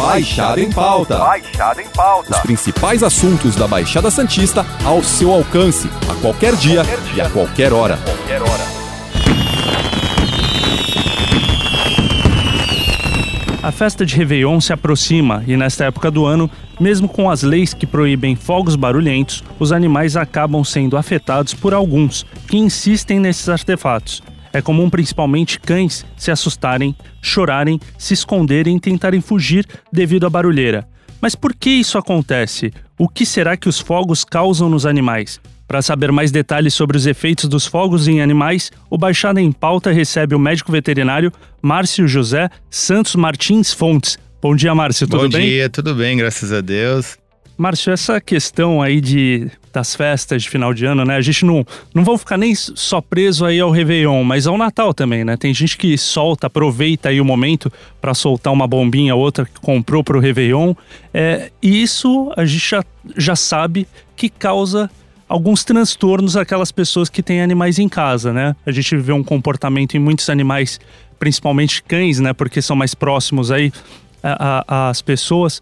Baixada em Pauta. Baixada em Pauta. Os principais assuntos da Baixada Santista ao seu alcance, a qualquer dia, Qualquer dia. e a qualquer hora. Qualquer hora. A festa de Réveillon se aproxima e, nesta época do ano, mesmo com as leis que proíbem fogos barulhentos, os animais acabam sendo afetados por alguns que insistem nesses artefatos. É comum, principalmente, cães se assustarem, chorarem, se esconderem e tentarem fugir devido à barulheira. Mas por que isso acontece? O que será que os fogos causam nos animais? Para saber mais detalhes sobre os efeitos dos fogos em animais, o Baixada em Pauta recebe o médico veterinário Márcio José Santos Martins Fontes. Bom dia, Márcio, tudo Bom bem? dia, tudo bem, graças a Deus. Márcio, essa questão aí de, das festas de final de ano, né? A gente não, não vão ficar nem só preso aí ao Réveillon, mas ao Natal também, né? Tem gente que solta, aproveita aí o momento para soltar uma bombinha, outra que comprou pro Réveillon. É, e isso a gente já, já sabe que causa alguns transtornos àquelas pessoas que têm animais em casa, né? A gente vê um comportamento em muitos animais, principalmente cães, né? Porque são mais próximos aí às pessoas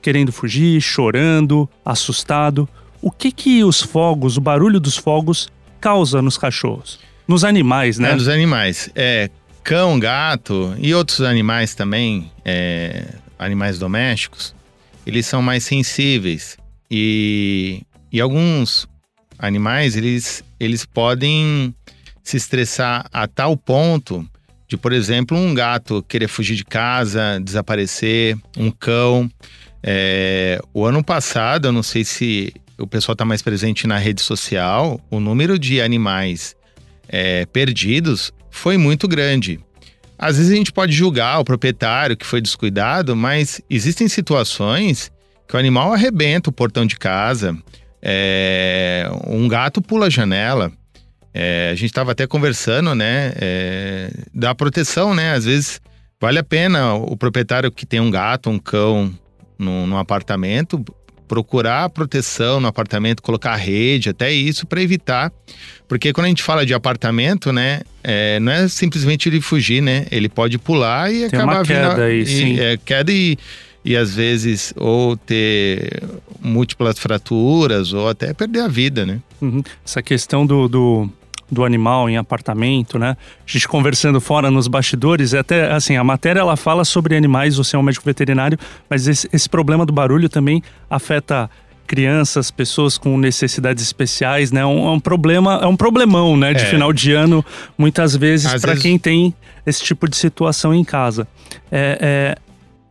querendo fugir, chorando, assustado. O que que os fogos, o barulho dos fogos causa nos cachorros? Nos animais, né? É, dos animais. É, cão, gato e outros animais também, é, animais domésticos, eles são mais sensíveis. E, e alguns animais, eles, eles podem se estressar a tal ponto de, por exemplo, um gato querer fugir de casa, desaparecer, um cão. É, o ano passado, eu não sei se o pessoal está mais presente na rede social, o número de animais é, perdidos foi muito grande. Às vezes a gente pode julgar o proprietário que foi descuidado, mas existem situações que o animal arrebenta o portão de casa, é, um gato pula a janela. É, a gente estava até conversando, né, é, da proteção, né? Às vezes vale a pena o proprietário que tem um gato, um cão no, no apartamento procurar proteção no apartamento, colocar rede, até isso para evitar, porque quando a gente fala de apartamento, né, é, não é simplesmente ele fugir, né? Ele pode pular e Tem acabar uma vindo- queda aí, e- sim. é, queda e e às vezes ou ter múltiplas fraturas ou até perder a vida, né? Uhum. Essa questão do, do, do animal em apartamento, né? A gente conversando fora nos bastidores, é até assim, a matéria ela fala sobre animais, você é um médico veterinário, mas esse, esse problema do barulho também afeta crianças, pessoas com necessidades especiais, né? É um, é um problema, é um problemão, né? De É. final de ano, muitas vezes, para vezes- quem tem esse tipo de situação em casa. É, é,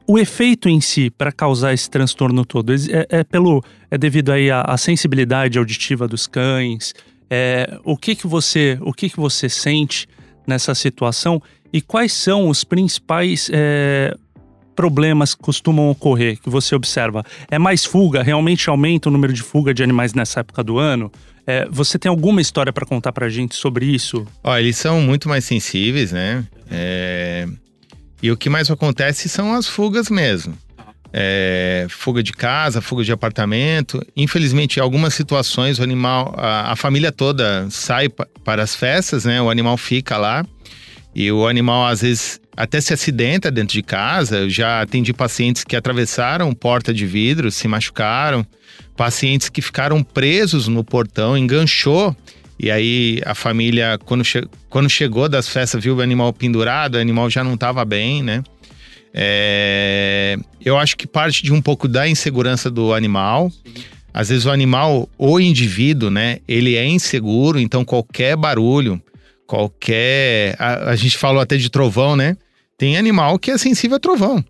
o efeito em si para causar esse transtorno todo é, é pelo é devido aí à, à sensibilidade auditiva dos cães. É, o que que você o que que você sente nessa situação e quais são os principais é, problemas que costumam ocorrer que você observa? É mais fuga? Realmente aumenta o número de fuga de animais nessa época do ano? É, você tem alguma história para contar para gente sobre isso? Ó, eles são muito mais sensíveis, né? É, E o que mais acontece são as fugas mesmo. É, Fuga de casa, fuga de apartamento. Infelizmente, em algumas situações, o animal, a, a família toda sai pa- para as festas, né? O animal fica lá. E o animal, às vezes, até se acidenta dentro de casa. Eu já atendi pacientes que atravessaram porta de vidro, se machucaram. Pacientes que ficaram presos no portão, enganchou. E aí a família, quando, che quando chegou das festas, viu o animal pendurado, o animal já não estava bem, né? É, eu acho que parte de um pouco da insegurança do animal. Às vezes o animal, o indivíduo, né? Ele é inseguro, então qualquer barulho, qualquer. A, a gente falou até de trovão, né? Tem animal que é sensível a trovão.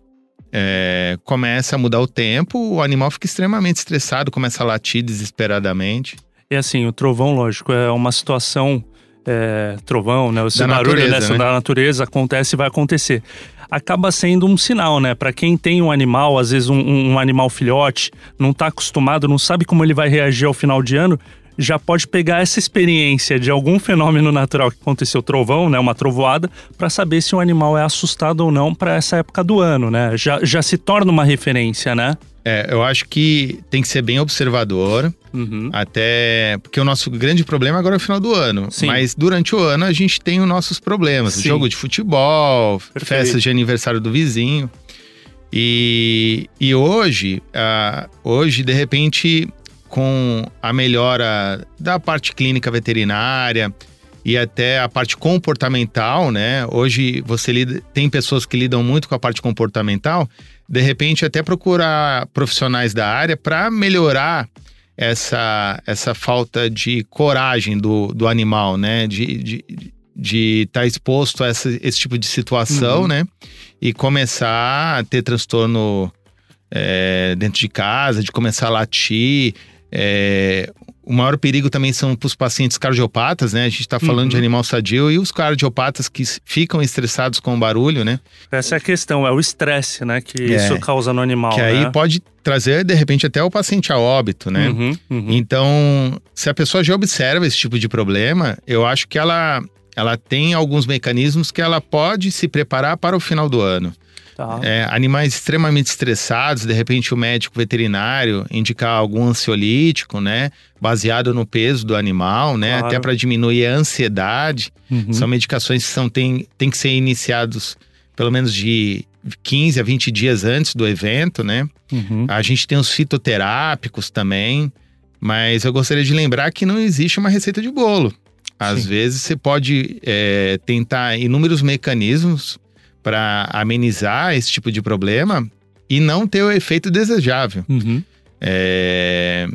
É, começa a mudar o tempo, o animal fica extremamente estressado, começa a latir desesperadamente. E assim, o trovão, lógico, é uma situação. É, trovão, né? Esse Da barulho natureza, dessa né? da natureza acontece e vai acontecer. Acaba sendo um sinal, né? Para quem tem um animal, às vezes um, um- um animal filhote, não tá acostumado, não sabe como ele vai reagir ao final de ano, já pode pegar essa experiência de algum fenômeno natural que aconteceu, trovão, né? Uma trovoada, para saber se o animal é assustado ou não para essa época do ano, né? Já, já se torna uma referência, né? É, eu acho que tem que ser bem observador, Uhum. até porque o nosso grande problema agora é o final do ano. Sim. Mas durante o ano a gente tem os nossos problemas: Sim. jogo de futebol, Perfeito. festas de aniversário do vizinho. E, e hoje, hoje, de repente, com a melhora da parte clínica veterinária e até a parte comportamental, né? Hoje você lida, tem pessoas que lidam muito com a parte comportamental, de repente até procurar profissionais da área para melhorar essa, essa falta de coragem do, do animal, né? De, estar tá exposto a essa, esse tipo de situação, uhum. né? E começar a ter transtorno é, dentro de casa, de começar a latir. É, o maior perigo também são para os pacientes cardiopatas, né? A gente está falando uhum. de animal sadio e os cardiopatas que ficam estressados com o barulho, né? Essa é a questão, é o estresse, né? Que é, isso causa no animal. Que aí né? pode trazer, de repente, até o paciente a óbito, né? Uhum, uhum. Então, se a pessoa já observa esse tipo de problema, eu acho que ela, ela tem alguns mecanismos que ela pode se preparar para o final do ano. Tá. É, animais extremamente estressados, de repente o médico veterinário indicar algum ansiolítico, né? Baseado no peso do animal, né? Claro. Até para diminuir a ansiedade. Uhum. São medicações que são, tem, tem que ser iniciados pelo menos de 15 a 20 dias antes do evento, né? Uhum. A gente tem os fitoterápicos também, mas eu gostaria de lembrar que não existe uma receita de bolo. Às Sim. vezes você pode é, tentar inúmeros mecanismos para amenizar esse tipo de problema e não ter o efeito desejável. Uhum. É,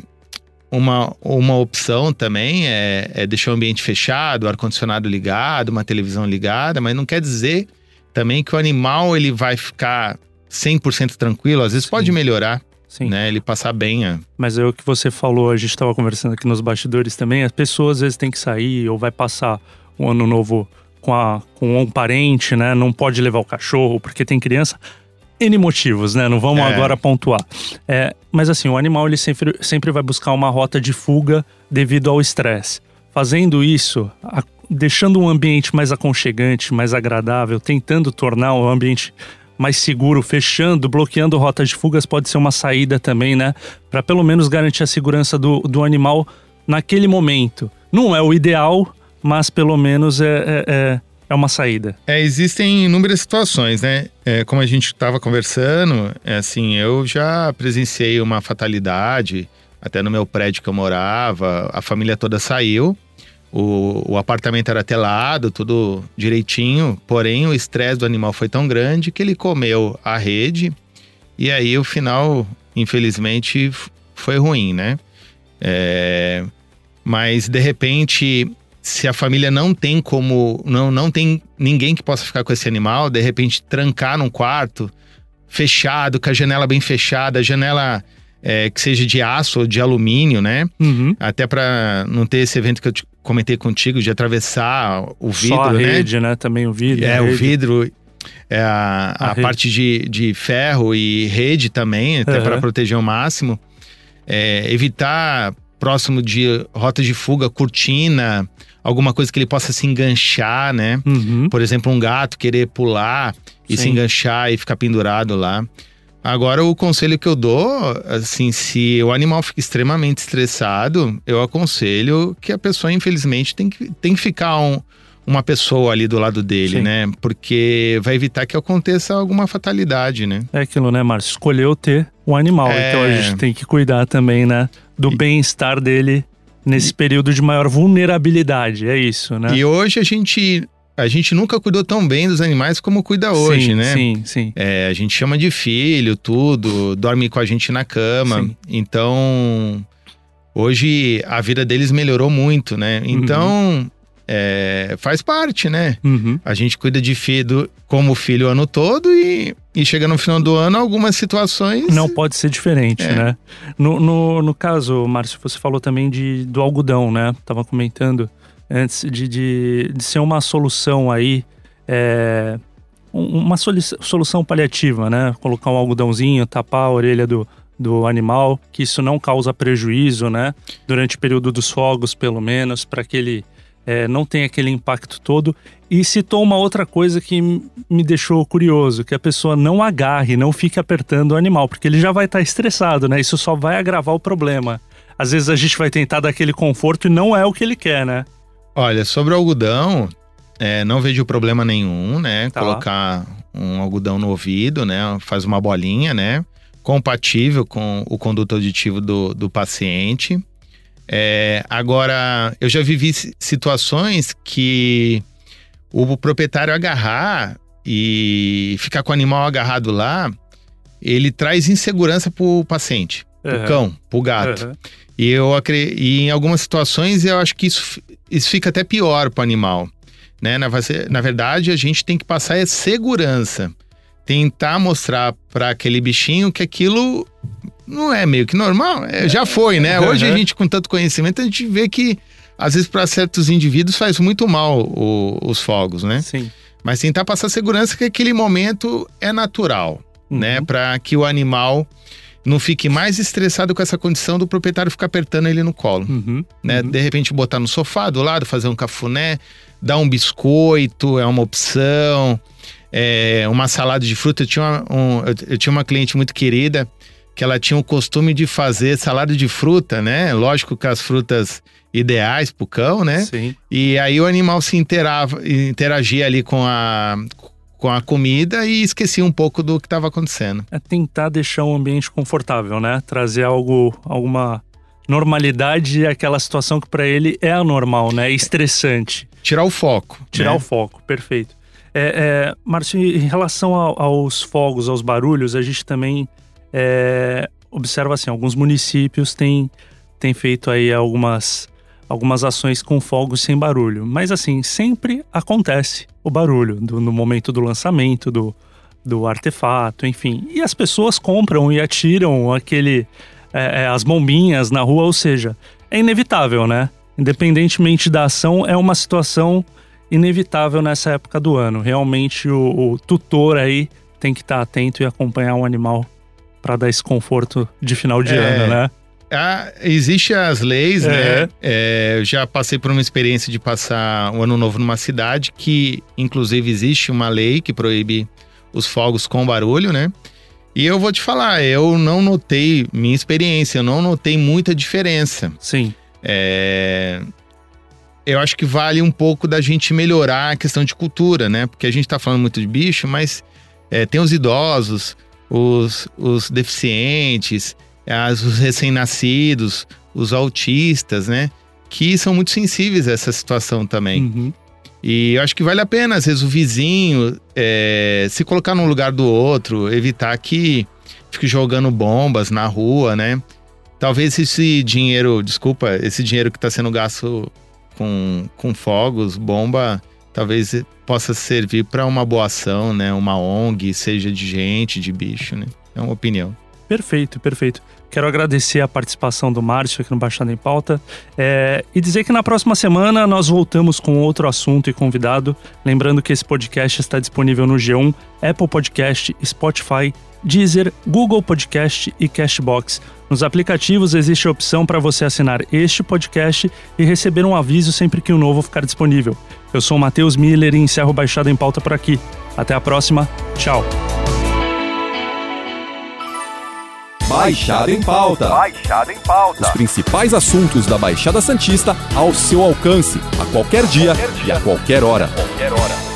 uma, uma opção também é, é deixar o ambiente fechado, ar-condicionado ligado, uma televisão ligada, mas não quer dizer também que o animal ele vai ficar 100% tranquilo, às vezes Sim. pode melhorar. Sim. Né, ele passar bem. É. Mas é o que você falou, a gente estava conversando aqui nos bastidores também, as pessoas às vezes têm que sair ou vai passar um ano novo com, a, com um parente, né? Não pode levar o cachorro porque tem criança. N motivos, né? Não vamos é. agora pontuar. É, mas assim, o animal ele sempre, sempre vai buscar uma rota de fuga devido ao estresse. Fazendo isso, a, deixando um ambiente mais aconchegante, mais agradável, tentando tornar o ambiente mais seguro, fechando, bloqueando rotas de fugas pode ser uma saída também, né? Para pelo menos garantir a segurança do, do animal naquele momento. Não é o ideal, mas pelo menos é, é, é, é uma saída. É, existem inúmeras situações, né? É, como a gente estava conversando, é assim, eu já presenciei uma fatalidade, até no meu prédio que eu morava, a família toda saiu. O, o apartamento era telado, tudo direitinho, porém o estresse do animal foi tão grande que ele comeu a rede e aí o final, infelizmente, foi ruim, né? É, mas de repente se a família não tem como, não, não tem ninguém que possa ficar com esse animal, de repente trancar num quarto fechado, com a janela bem fechada, a janela é, que seja de aço ou de alumínio, né? Uhum. Até para não ter esse evento que eu comentei contigo de atravessar o vidro, Só a né? rede, né? Também o vidro. É, o vidro. É a, a, a parte de, de ferro e rede também, até uhum. para proteger o máximo. É, evitar próximo de rota de fuga, cortina, alguma coisa que ele possa se enganchar, né? Uhum. Por exemplo, um gato querer pular e Sim. se enganchar e ficar pendurado lá. Agora, o conselho que eu dou, assim, se o animal fica extremamente estressado, eu aconselho que a pessoa, infelizmente, tem que, tem que ficar um, uma pessoa ali do lado dele, Sim. né? Porque vai evitar que aconteça alguma fatalidade, né? É aquilo, né, Márcio? Escolheu ter um animal, é... então a gente tem que cuidar também, né? Do bem-estar dele nesse período de maior vulnerabilidade, é isso, né? E hoje a gente a gente nunca cuidou tão bem dos animais como cuida hoje, sim, né? Sim, sim. É, a gente chama de filho, tudo, dorme com a gente na cama. Sim. Então, hoje a vida deles melhorou muito, né? Então, uhum é, faz parte, né? Uhum. A gente cuida de filho como filho o ano todo e, e chega no final do ano algumas situações. Não pode ser diferente, é. né? No, no, no, caso, Márcio, você falou também de, do algodão, né? Tava comentando antes de, de, de ser uma solução aí. É, uma solução paliativa, né? Colocar um algodãozinho, tapar a orelha do, do animal, que isso não causa prejuízo, né? Durante o período dos fogos, pelo menos, para que ele é, não tem aquele impacto todo. E citou uma outra coisa que me deixou curioso, que a pessoa não agarre, não fique apertando o animal, porque ele já vai estar tá estressado, né? Isso só vai agravar o problema. Às vezes a gente vai tentar dar aquele conforto e não é o que ele quer, né? Olha, sobre o algodão, é, não vejo problema nenhum, né? Tá. Colocar um algodão no ouvido, né? Faz uma bolinha, né? Compatível com o conduto auditivo do, do paciente. É, agora, eu já vivi situações que o proprietário agarrar e ficar com o animal agarrado lá, ele traz insegurança pro paciente, pro Uhum. cão, pro gato. Uhum. E eu e em algumas situações eu acho que isso, isso fica até pior para o animal. Né? Na, na verdade, a gente tem que passar é segurança. Tentar mostrar para aquele bichinho que aquilo não é meio que normal. É, já foi, né? Hoje a gente, com tanto conhecimento, a gente vê que às vezes para certos indivíduos faz muito mal o- os fogos, né? Sim. Mas tentar passar segurança que aquele momento é natural né? Uhum. Para que o animal não fique mais estressado com essa condição do proprietário ficar apertando ele no colo, Uhum. né? Uhum. De repente botar no sofá do lado, fazer um cafuné, dar um biscoito é uma opção, é, uma salada de fruta. Eu tinha uma, um- eu tinha uma cliente muito querida que ela tinha o costume de fazer salada de fruta, né? Lógico que as frutas ideais pro cão, né? Sim. E aí o animal se interava, interagia ali com a, com a comida e esquecia um pouco do que estava acontecendo. É tentar deixar um ambiente confortável, né? Trazer algo, alguma normalidade àquela situação que para ele é anormal, né? É estressante. Tirar o foco. Tirar né? o foco, perfeito. É, é, Márcio, em relação ao- aos fogos, aos barulhos, a gente também é, observa assim, alguns municípios têm, têm feito aí algumas, algumas ações com fogos sem barulho. Mas assim, sempre acontece o barulho do- no momento do lançamento do, do artefato, enfim. E as pessoas compram e atiram aquele é, é, as bombinhas na rua, ou seja, é inevitável, né? Independentemente da ação, é uma situação inevitável nessa época do ano. Realmente o, o tutor aí tem que estar atento e acompanhar um animal para dar esse conforto de final de É. ano, né? Ah, Existem as leis, É. né? É, eu já passei por uma experiência de passar o ano novo numa cidade que, inclusive, existe uma lei que proíbe os fogos com barulho, né? E eu vou te falar, eu não notei, minha experiência, eu não notei muita diferença. Sim. É, Eu acho que vale um pouco da gente melhorar a questão de cultura, né? Porque a gente tá falando muito de bicho, mas é, tem os idosos, os, os deficientes, as- os recém-nascidos, os autistas, né? Que são muito sensíveis a essa situação também. Uhum. E eu acho que vale a pena, às vezes, o vizinho é, se colocar no lugar do outro, evitar que fique jogando bombas na rua, né? Talvez esse dinheiro, desculpa, esse dinheiro que está sendo gasto com, com fogos, bomba, talvez possa servir para uma boa ação, né? Uma ONG, seja de gente, de bicho, né? É uma opinião. Perfeito, perfeito. Quero agradecer a participação do Márcio aqui no Baixada em Pauta é, e dizer que na próxima semana nós voltamos com outro assunto e convidado. Lembrando que esse podcast está disponível no G1, Apple Podcast, Spotify, Deezer, Google Podcast e Cashbox. Nos aplicativos existe a opção para você assinar este podcast e receber um aviso sempre que o novo ficar disponível. Eu sou o Matheus Miller e encerro o Baixada em Pauta por aqui. Até a próxima. Tchau. Baixada em Pauta. Baixada em Pauta. Os principais assuntos da Baixada Santista ao seu alcance, a qualquer dia e a qualquer hora. Qualquer hora.